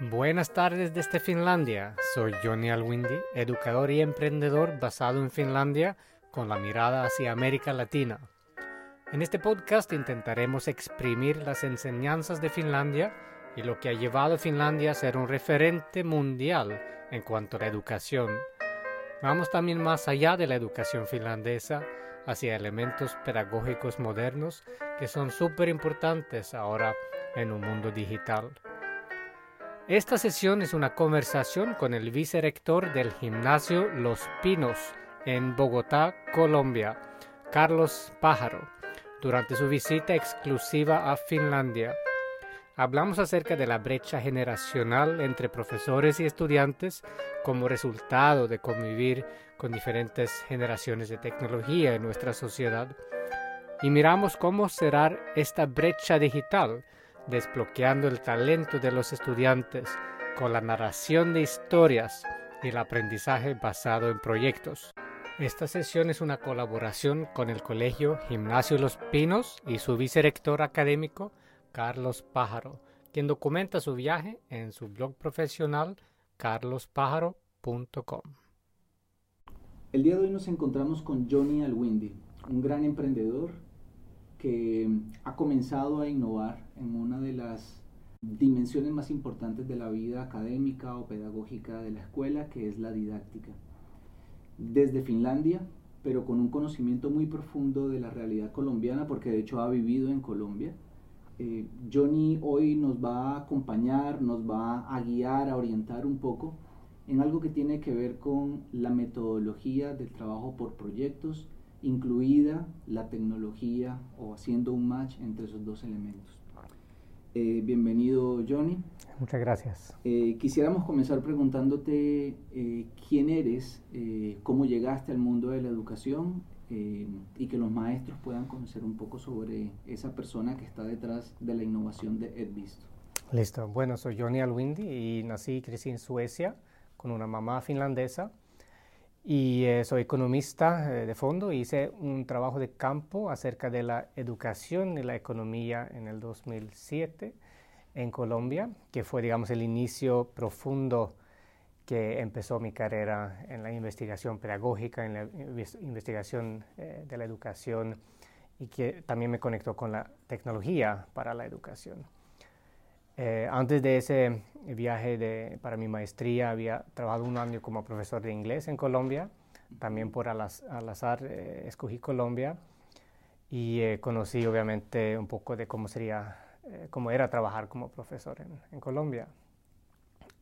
Buenas tardes desde Finlandia. Soy Johnny Alwindi, educador y emprendedor basado en Finlandia con la mirada hacia América Latina. En este podcast intentaremos exprimir las enseñanzas de Finlandia y lo que ha llevado a Finlandia a ser un referente mundial en cuanto a la educación. Vamos también más allá de la educación finlandesa hacia elementos pedagógicos modernos que son súper importantes ahora en un mundo digital. Esta sesión es una conversación con el vicerector del gimnasio Los Pinos en Bogotá, Colombia, Carlos Pájaro, durante su visita exclusiva a Finlandia. Hablamos acerca de la brecha generacional entre profesores y estudiantes como resultado de convivir con diferentes generaciones de tecnología en nuestra sociedad. Y miramos cómo cerrar esta brecha digital desbloqueando el talento de los estudiantes con la narración de historias y el aprendizaje basado en proyectos. Esta sesión es una colaboración con el Colegio Gimnasio Los Pinos y su vicerector académico, Carlos Pájaro, quien documenta su viaje en su blog profesional carlospájaro.com. El día de hoy nos encontramos con Johnny Alwindi, un gran emprendedor que ha comenzado a innovar en una de las dimensiones más importantes de la vida académica o pedagógica de la escuela, que es la didáctica. Desde Finlandia, pero con un conocimiento muy profundo de la realidad colombiana, porque de hecho ha vivido en Colombia. Eh, Johnny hoy nos va a acompañar, nos va a guiar, a orientar un poco en algo que tiene que ver con la metodología del trabajo por proyectos incluida la tecnología o haciendo un match entre esos dos elementos. Eh, bienvenido Johnny. Muchas gracias. Eh, quisiéramos comenzar preguntándote eh, quién eres, cómo llegaste al mundo de la educación y que los maestros puedan conocer un poco sobre esa persona que está detrás de la innovación de EdVisto. Listo. Bueno, soy Johnny Alwindi y nací y crecí en Suecia con una mamá finlandesa y eh, soy economista eh, de fondo. Hice un trabajo de campo acerca de la educación y la economía en el 2007 en Colombia, que fue, digamos, el inicio profundo que empezó mi carrera en la investigación pedagógica, en la investigación eh, de la educación y que también me conectó con la tecnología para la educación. antes de ese viaje de, para mi maestría, había trabajado un año como profesor de inglés en Colombia. También por al, azar eh, escogí Colombia y eh, conocí obviamente un poco de cómo sería, eh, cómo era trabajar como profesor en, en Colombia.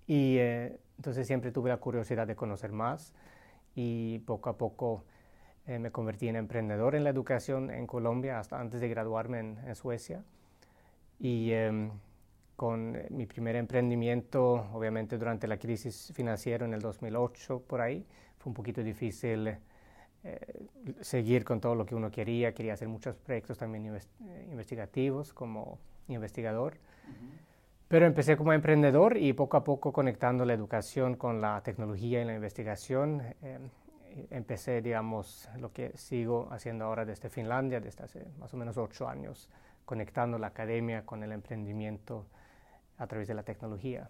Y entonces siempre tuve la curiosidad de conocer más y poco a poco me convertí en emprendedor en la educación en Colombia hasta antes de graduarme en, en Suecia. Y em, con eh, mi primer emprendimiento, obviamente durante la crisis financiera en el 2008, por ahí, fue un poquito difícil eh, seguir con todo lo que uno quería. Quería hacer muchos proyectos también eh, investigativos como investigador. Pero empecé como emprendedor y poco a poco conectando la educación con la tecnología y la investigación. empecé, digamos, lo que sigo haciendo ahora desde Finlandia, desde hace más o menos ocho años, conectando la academia con el emprendimiento a través de la tecnología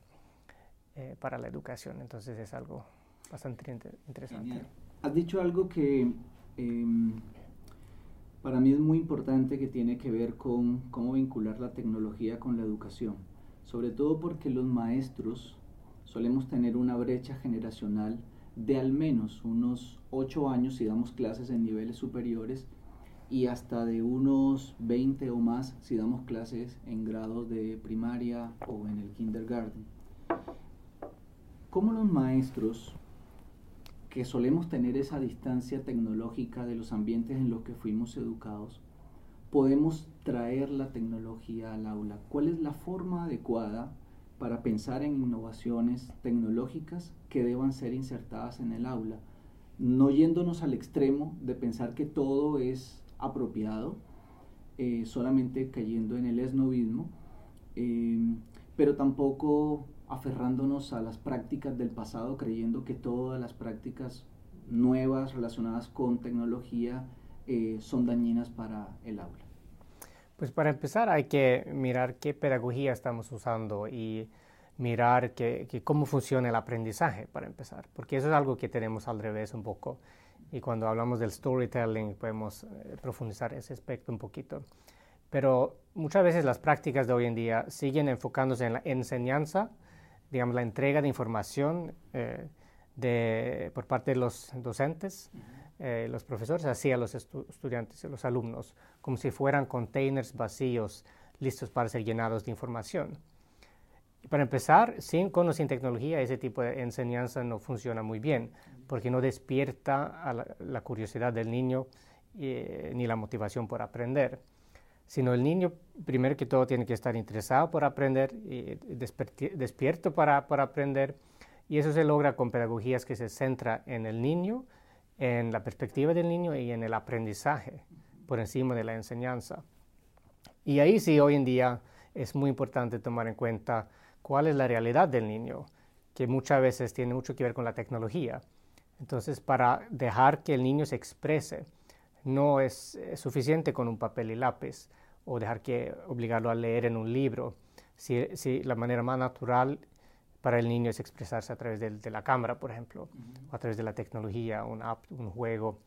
eh, para la educación. Entonces es algo bastante interesante. Has dicho algo que em, para mí es muy importante que tiene que ver con cómo vincular la tecnología con la educación, sobre todo porque los maestros solemos tener una brecha generacional de al menos unos ocho años si damos clases en niveles superiores y hasta de unos 20 o más si damos clases en grados de primaria o en el kindergarten. ¿Cómo los maestros que solemos tener esa distancia tecnológica de los ambientes en los que fuimos educados, podemos traer la tecnología al aula? ¿Cuál es la forma adecuada para pensar en innovaciones tecnológicas que deban ser insertadas en el aula? No yéndonos al extremo de pensar que todo es apropiado, eh, solamente cayendo en el esnovismo, eh, pero tampoco aferrándonos a las prácticas del pasado, creyendo que todas las prácticas nuevas relacionadas con tecnología eh, son dañinas para el aula. Pues para empezar hay que mirar qué pedagogía estamos usando y mirar que, cómo funciona el aprendizaje para empezar, porque eso es algo que tenemos al revés un poco. Y cuando hablamos del storytelling podemos eh, profundizar ese aspecto un poquito. Pero muchas veces las prácticas de hoy en día siguen enfocándose en la enseñanza, digamos, la entrega de información eh, de, por parte de los docentes, eh, los profesores, hacia los estudiantes, los alumnos, como si fueran containers vacíos listos para ser llenados de información. Para empezar, sin, con o sin tecnología, ese tipo de enseñanza no funciona muy bien, porque no despierta la, curiosidad del niño eh, ni la motivación por aprender. Sino el niño, primero que todo, tiene que estar interesado por aprender, y despierto para, para aprender, y eso se logra con pedagogías que se centra en el niño, en la perspectiva del niño y en el aprendizaje por encima de la enseñanza. Y ahí sí, hoy en día es muy importante tomar en cuenta cuál es la realidad del niño, que muchas veces tiene mucho que ver con la tecnología. Entonces, para dejar que el niño se exprese, no es, suficiente con un papel y lápiz o dejar que obligarlo a leer en un libro. Si, si la manera más natural para el niño es expresarse a través de, la cámara, por ejemplo, o a través de la tecnología, un app, un juego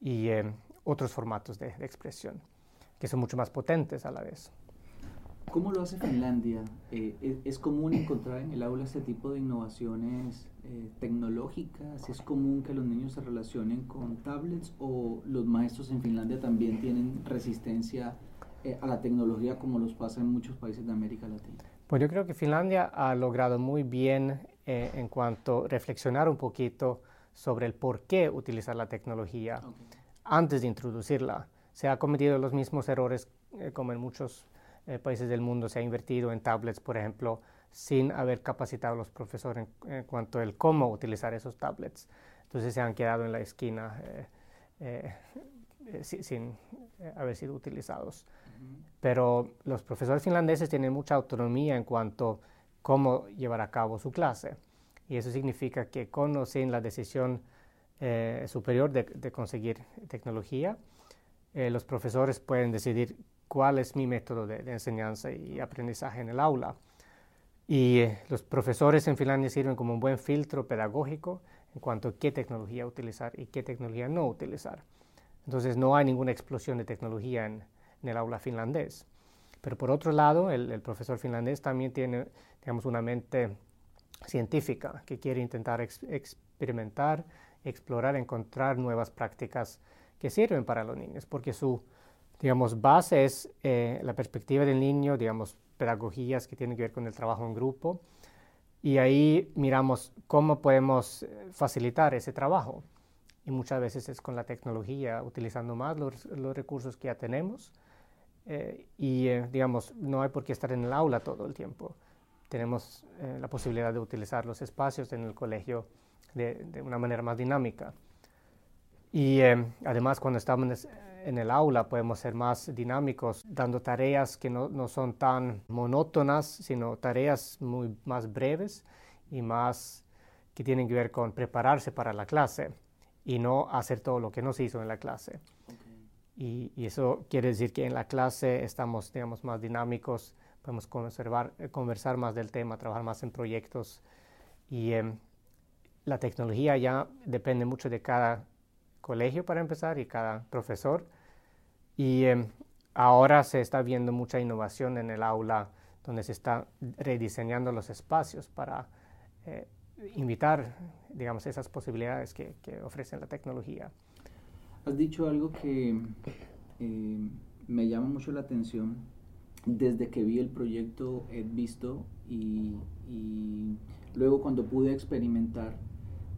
y eh, otros formatos de expresión, que son mucho más potentes a la vez. ¿Cómo lo hace Finlandia? Eh, ¿es, común encontrar en el aula este tipo de innovaciones eh, tecnológicas? ¿Es común que los niños se relacionen con tablets o los maestros en Finlandia también tienen resistencia eh, a la tecnología como los pasa en muchos países de América Latina? Pues yo creo que Finlandia ha logrado muy bien en cuanto a reflexionar un poquito sobre el por qué utilizar la tecnología antes de introducirla. Se ha cometido los mismos errores como en muchos eh, países del mundo se ha invertido en tablets, por ejemplo, sin haber capacitado a los profesores en, cuanto al cómo utilizar esos tablets. Entonces se han quedado en la esquina eh, eh, sin haber sido utilizados. Pero los profesores finlandeses tienen mucha autonomía en cuanto a cómo llevar a cabo su clase. Y eso significa que conocen la decisión superior de, conseguir tecnología, los profesores pueden decidir cuál es mi método de, enseñanza y aprendizaje en el aula. Y eh, los profesores en Finlandia sirven como un buen filtro pedagógico en cuanto a qué tecnología utilizar y qué tecnología no utilizar. Entonces no hay ninguna explosión de tecnología en, el aula finlandés. Pero por otro lado, el, profesor finlandés también tiene, digamos, una mente científica que quiere intentar experimentar, explorar, encontrar nuevas prácticas que sirven para los niños, porque su, digamos, base es eh, la perspectiva del niño, digamos, pedagogías que tienen que ver con el trabajo en grupo. Y ahí miramos cómo podemos eh, facilitar ese trabajo. Y muchas veces es con la tecnología, utilizando más los, recursos que ya tenemos. Eh, y, digamos, no hay por qué estar en el aula todo el tiempo. Tenemos la posibilidad de utilizar los espacios en el colegio de, de una manera más dinámica. Y además, cuando estamos en el aula podemos ser más dinámicos, dando tareas que no, no son tan monótonas, sino tareas muy más breves y más que tienen que ver con prepararse para la clase y no hacer todo lo que no se hizo en la clase. Y, y, eso quiere decir que en la clase estamos, digamos, más dinámicos, podemos conservar, eh, conversar más del tema, trabajar más en proyectos. Y em, la tecnología ya depende mucho de cada colegio para empezar y cada profesor. Y em, ahora se está viendo mucha innovación en el aula donde se está rediseñando los espacios para eh, invitar, digamos, esas posibilidades que, que, ofrece la tecnología. Has dicho algo que eh, me llama mucho la atención. Desde que vi el proyecto he visto y, y luego cuando pude experimentar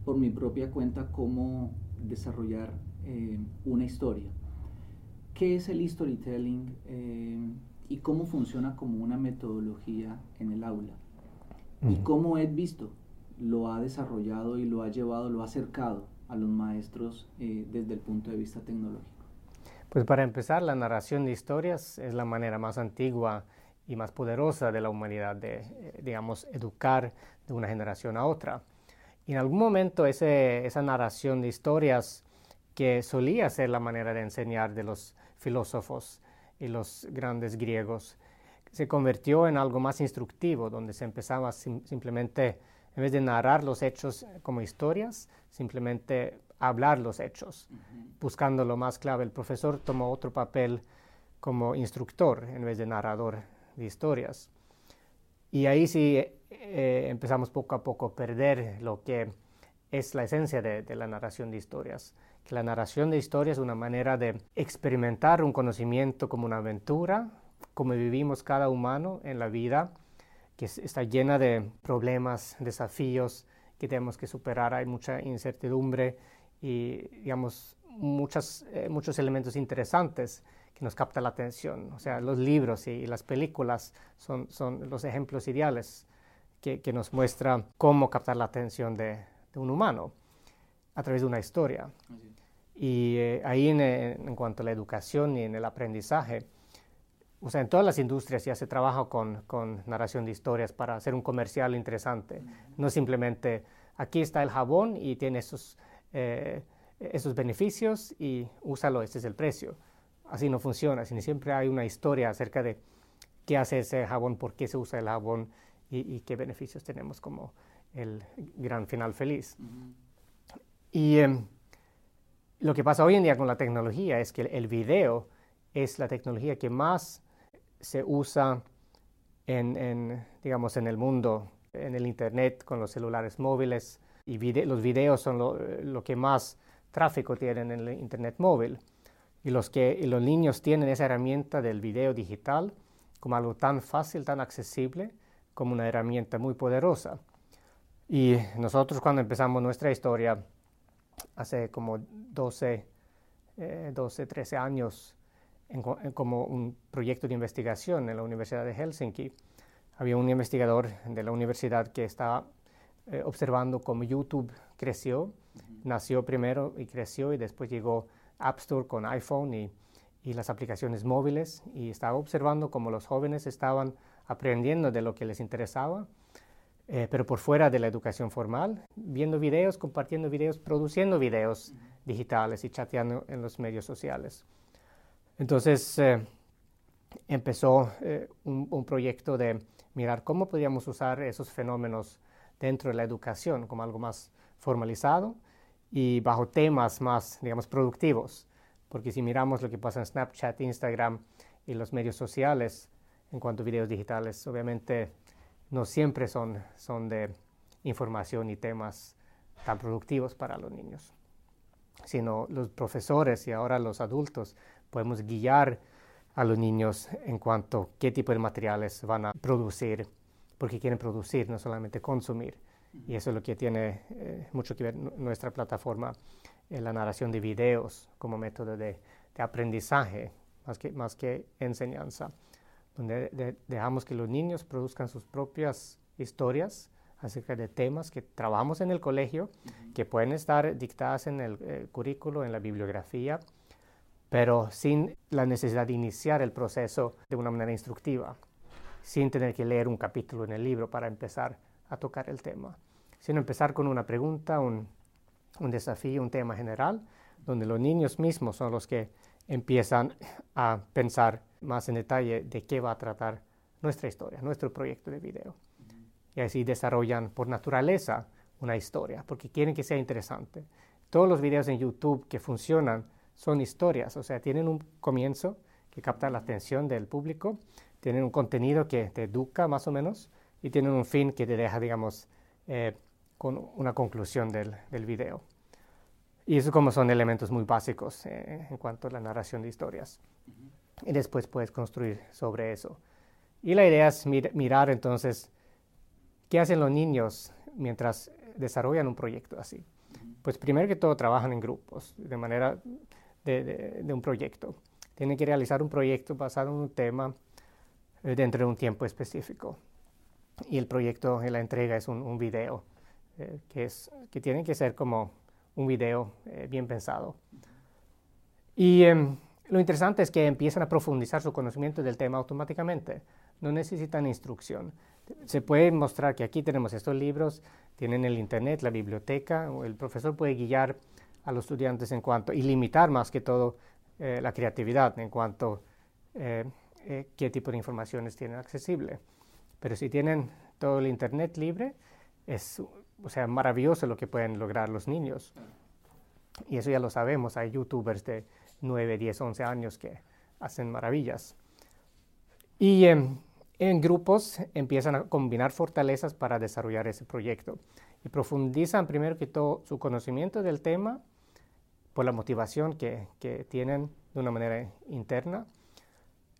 por mi propia cuenta cómo desarrollar eh, una historia. ¿Qué es el storytelling eh, y cómo funciona como una metodología en el aula? ¿Y cómo Ed Visto lo ha desarrollado y lo ha llevado, lo ha acercado a los maestros eh, desde el punto de vista tecnológico? Pues para empezar, la narración de historias es la manera más antigua y más poderosa de la humanidad de, digamos, educar de una generación a otra. Y en algún momento ese, esa narración de historias que solía ser la manera de enseñar de los filósofos y los grandes griegos, se convirtió en algo más instructivo, donde se empezaba simplemente, en vez de narrar los hechos como historias, simplemente hablar los hechos, buscando lo más clave. El profesor tomó otro papel como instructor en vez de narrador de historias. Y ahí sí eh, empezamos poco a poco a perder lo que es la esencia de, de, la narración de historias. Que la narración de historias es una manera de experimentar un conocimiento como una aventura, como vivimos cada humano en la vida, que está llena de problemas, desafíos que tenemos que superar. Hay mucha incertidumbre y, digamos, muchas, eh, muchos elementos interesantes que nos captan la atención. O sea, los libros y, las películas son, son, los ejemplos ideales que, que, nos muestran cómo captar la atención de, de, un humano a través de una historia. Y eh, ahí en, en, cuanto a la educación y en el aprendizaje, o sea, en todas las industrias ya se trabaja con, con narración de historias para hacer un comercial interesante. No simplemente aquí está el jabón y tiene esos eh, esos beneficios y úsalo, este es el precio. Así no funciona, sino siempre hay una historia acerca de qué hace ese jabón, por qué se usa el jabón y, qué beneficios tenemos como el gran final feliz. Y em, lo que pasa hoy en día con la tecnología es que el, video es la tecnología que más se usa en, digamos, en el mundo, en el Internet, con los celulares móviles, y los videos son lo, que más tráfico tienen en el Internet móvil. Y los, que, los niños tienen esa herramienta del video digital como algo tan fácil, tan accesible, como una herramienta muy poderosa. Y nosotros cuando empezamos nuestra historia, hace como 12, 12 13 años, como un proyecto de investigación en la Universidad de Helsinki, había un investigador de la universidad que estaba eh, observando cómo YouTube creció. Nació primero y creció y después llegó App Store con iPhone y, y las aplicaciones móviles y estaba observando cómo los jóvenes estaban aprendiendo de lo que les interesaba, eh, pero por fuera de la educación formal, viendo videos, compartiendo videos, produciendo videos digitales y chateando en los medios sociales. Entonces eh, empezó un, un, proyecto de mirar cómo podíamos usar esos fenómenos dentro de la educación como algo más formalizado y bajo temas más, digamos, productivos. Porque si miramos lo que pasa en Snapchat, Instagram y los medios sociales en cuanto a videos digitales, obviamente no siempre son, son de información y temas tan productivos para los niños, sino los profesores y ahora los adultos podemos guiar a los niños en cuanto a qué tipo de materiales van a producir porque quieren producir, no solamente consumir. Y eso es lo que tiene eh, mucho que ver nuestra plataforma en la narración de videos como método de, aprendizaje, más que, más que enseñanza, donde dejamos que los niños produzcan sus propias historias acerca de temas que trabajamos en el colegio, que pueden estar dictadas en el eh, currículo, en la bibliografía, pero sin la necesidad de iniciar el proceso de una manera instructiva sin tener que leer un capítulo en el libro para empezar a tocar el tema, sino empezar con una pregunta, un, desafío, un tema general, donde los niños mismos son los que empiezan a pensar más en detalle de qué va a tratar nuestra historia, nuestro proyecto de video. Y así desarrollan por naturaleza una historia, porque quieren que sea interesante. Todos los videos en YouTube que funcionan son historias, o sea, tienen un comienzo que capta la atención del público, tienen un contenido que te educa más o menos y tienen un fin que te deja, digamos, eh, con una conclusión del, del, video. Y eso como son elementos muy básicos eh, en cuanto a la narración de historias. Y después puedes construir sobre eso. Y la idea es mirar entonces qué hacen los niños mientras desarrollan un proyecto así. Pues primero que todo trabajan en grupos, de manera de, de un proyecto. Tienen que realizar un proyecto basado en un tema eh, dentro de un tiempo específico. Y el proyecto en la entrega es un, video eh, que, es, que tiene que ser como un video eh, bien pensado. Y em, lo interesante es que empiezan a profundizar su conocimiento del tema automáticamente. No necesitan instrucción. Se puede mostrar que aquí tenemos estos libros, tienen el internet, la biblioteca, o el profesor puede guiar a los estudiantes en cuanto, y limitar más que todo la creatividad en cuanto eh, qué tipo de informaciones tienen accesible. Pero si tienen todo el Internet libre, es o sea, maravilloso lo que pueden lograr los niños. Y eso ya lo sabemos, hay youtubers de 9, 10, 11 años que hacen maravillas. Y en grupos empiezan a combinar fortalezas para desarrollar ese proyecto y profundizan primero que todo su conocimiento del tema por la motivación que, que tienen de una manera interna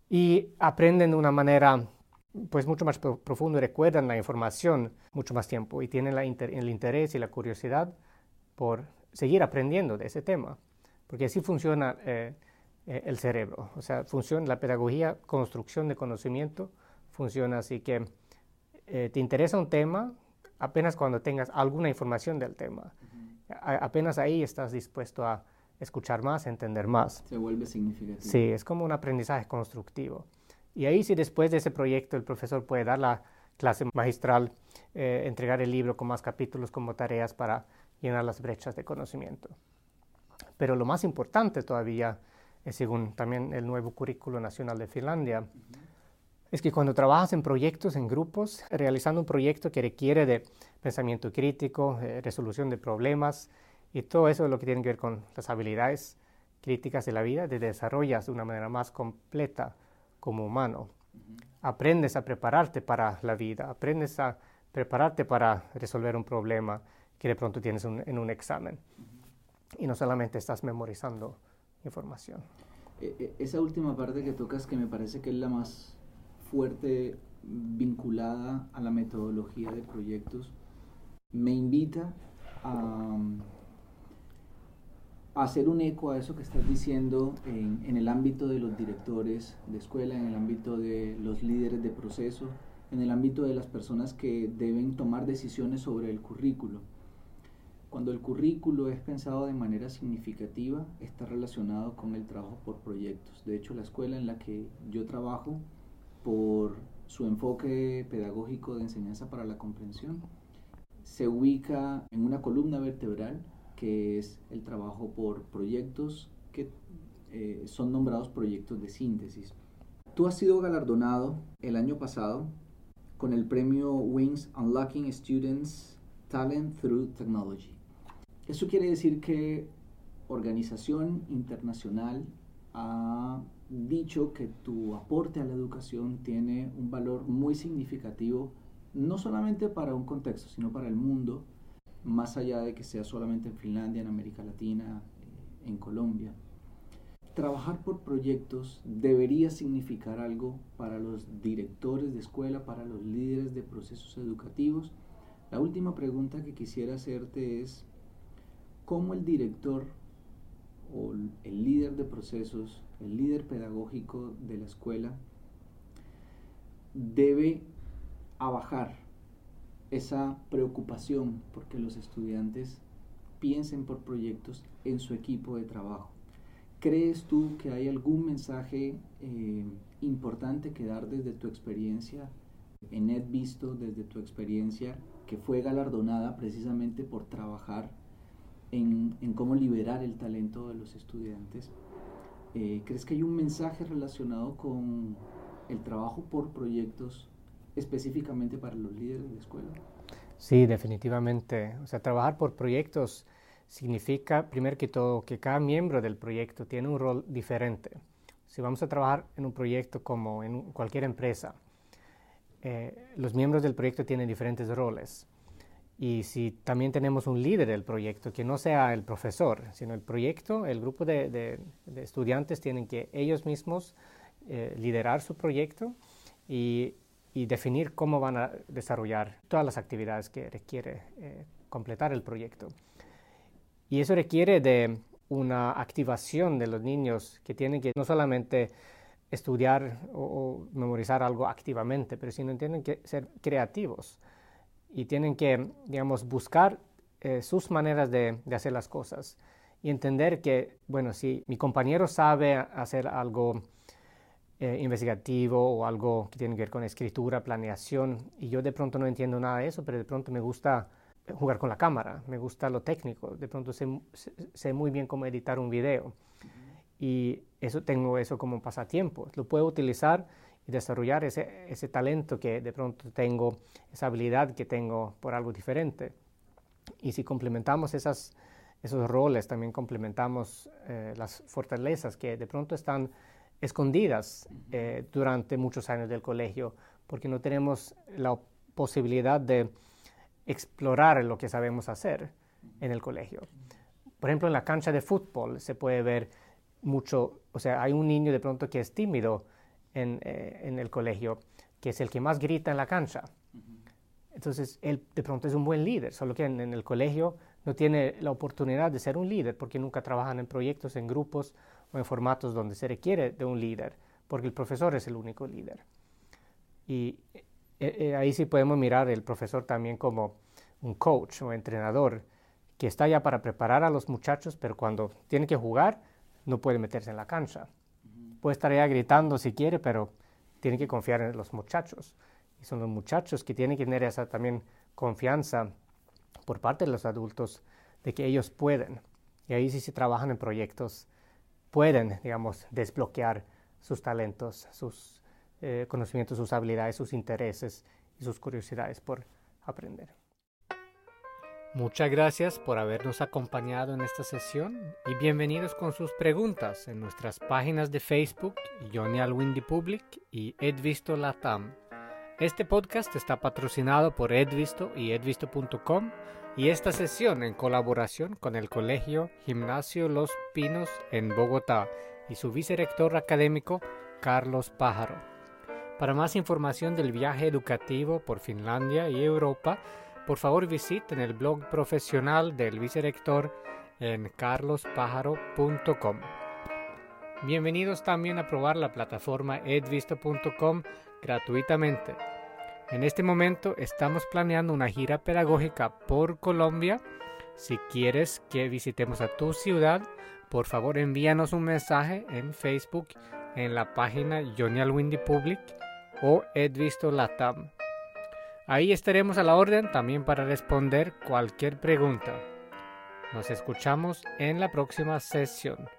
y aprenden de una manera pues mucho más profundo y recuerdan la información mucho más tiempo y tienen el interés y la curiosidad por seguir aprendiendo de ese tema, porque así funciona eh, eh, el cerebro, o sea, funciona la pedagogía, construcción de conocimiento, funciona así que eh, te interesa un tema apenas cuando tengas alguna información del tema, apenas ahí estás dispuesto a escuchar más, entender más. Se vuelve significativo. Sí, es como un aprendizaje constructivo. Y ahí si después de ese proyecto el profesor puede dar la clase magistral, eh, entregar el libro con más capítulos como tareas para llenar las brechas de conocimiento. Pero lo más importante todavía, es según también el nuevo currículo nacional de Finlandia, es que cuando trabajas en proyectos, en grupos, realizando un proyecto que requiere de pensamiento crítico, eh, resolución de problemas y todo eso es lo que tiene que ver con las habilidades críticas de la vida, te desarrollas de una manera más completa como humano. Aprendes a prepararte para la vida, aprendes a prepararte para resolver un problema que de pronto tienes en un examen. Y no solamente estás memorizando información. E, e, esa última parte que tocas que me parece que es la más fuerte vinculada a la metodología de proyectos, me invita a hacer un eco a eso que estás diciendo en, el ámbito de los directores de escuela, en el ámbito de los líderes de proceso, en el ámbito de las personas que deben tomar decisiones sobre el currículo. Cuando el currículo es pensado de manera significativa, está relacionado con el trabajo por proyectos. De hecho, la escuela en la que yo trabajo, por su enfoque pedagógico de enseñanza para la comprensión, se ubica en una columna vertebral que es el trabajo por proyectos que eh, son nombrados proyectos de síntesis. Tú has sido galardonado el año pasado con el premio Wings Unlocking Students Talent Through Technology. Eso quiere decir que organización internacional ha dicho que tu aporte a la educación tiene un valor muy significativo, no solamente para un contexto, sino para el mundo, más allá de que sea solamente en Finlandia, en América Latina, eh, en Colombia. Trabajar por proyectos debería significar algo para los directores de escuela, para los líderes de procesos educativos. La última pregunta que quisiera hacerte es, ¿cómo el director o el líder de procesos, el líder pedagógico de la escuela, debe abajar esa preocupación porque los estudiantes piensen por proyectos en su equipo de trabajo. ¿Crees tú que hay algún mensaje eh, importante que dar desde tu experiencia en Visto, desde tu experiencia que fue galardonada precisamente por trabajar en, cómo liberar el talento de los estudiantes? Eh, ¿Crees que hay un mensaje relacionado con el trabajo por proyectos específicamente para los líderes de escuela? Sí, definitivamente. O sea, trabajar por proyectos significa, primero que todo, que cada miembro del proyecto tiene un rol diferente. Si vamos a trabajar en un proyecto como en cualquier empresa, eh, los miembros del proyecto tienen diferentes roles. Y si también tenemos un líder del proyecto, que no sea el profesor, sino el proyecto, el grupo de, estudiantes tienen que ellos mismos eh, liderar su proyecto y y definir cómo van a desarrollar todas las actividades que requiere eh, completar el proyecto. Y eso requiere de una activación de los niños que tienen que no solamente estudiar o, memorizar algo activamente, pero sino tienen que ser creativos y tienen que, digamos, buscar eh, sus maneras de, de hacer las cosas y entender que, bueno, si mi compañero sabe hacer algo eh, investigativo o algo que tiene que ver con escritura, planeación, y yo de pronto no entiendo nada de eso, pero de pronto me gusta jugar con la cámara, me gusta lo técnico, de pronto sé, sé muy bien cómo editar un video. y eso tengo eso como pasatiempo. Lo puedo utilizar y desarrollar ese, ese talento que de pronto tengo, esa habilidad que tengo por algo diferente. Y si complementamos esas, esos roles, también complementamos eh, las fortalezas que de pronto están escondidas eh, durante muchos años del colegio, porque no tenemos la posibilidad de explorar lo que sabemos hacer en el colegio. Por ejemplo, en la cancha de fútbol se puede ver mucho, o sea, hay un niño de pronto que es tímido en, eh, en el colegio, que es el que más grita en la cancha. Entonces, él de pronto es un buen líder, solo que en, el colegio no tiene la oportunidad de ser un líder porque nunca trabajan en proyectos, en grupos o en formatos donde se requiere de un líder, porque el profesor es el único líder. Y eh, eh, ahí sí podemos mirar el profesor también como un coach o entrenador que está ya para preparar a los muchachos, pero cuando tiene que jugar no puede meterse en la cancha. Puede estar ya gritando si quiere, pero tiene que confiar en los muchachos. Y son los muchachos que tienen que tener esa también confianza por parte de los adultos de que ellos pueden. Y ahí sí se trabajan en proyectos, pueden, digamos, desbloquear sus talentos, sus eh, conocimientos, sus habilidades, sus intereses y sus curiosidades por aprender. Muchas gracias por habernos acompañado en esta sesión y bienvenidos con sus preguntas en nuestras páginas de Facebook, Johnny Alwindy Public y Edvisto Latam. Este podcast está patrocinado por Edvisto y edvisto.com y esta sesión en colaboración con el Colegio Gimnasio Los Pinos en Bogotá y su vicerector académico Carlos Pájaro. Para más información del viaje educativo por Finlandia y Europa, por favor visiten el blog profesional del vicerector en carlospájaro.com. Bienvenidos también a probar la plataforma edvisto.com gratuitamente. En este momento estamos planeando una gira pedagógica por Colombia. Si quieres que visitemos a tu ciudad, por favor envíanos un mensaje en Facebook en la página Johnny Windy Public o Edvisto Latam. Ahí estaremos a la orden también para responder cualquier pregunta. Nos escuchamos en la próxima sesión.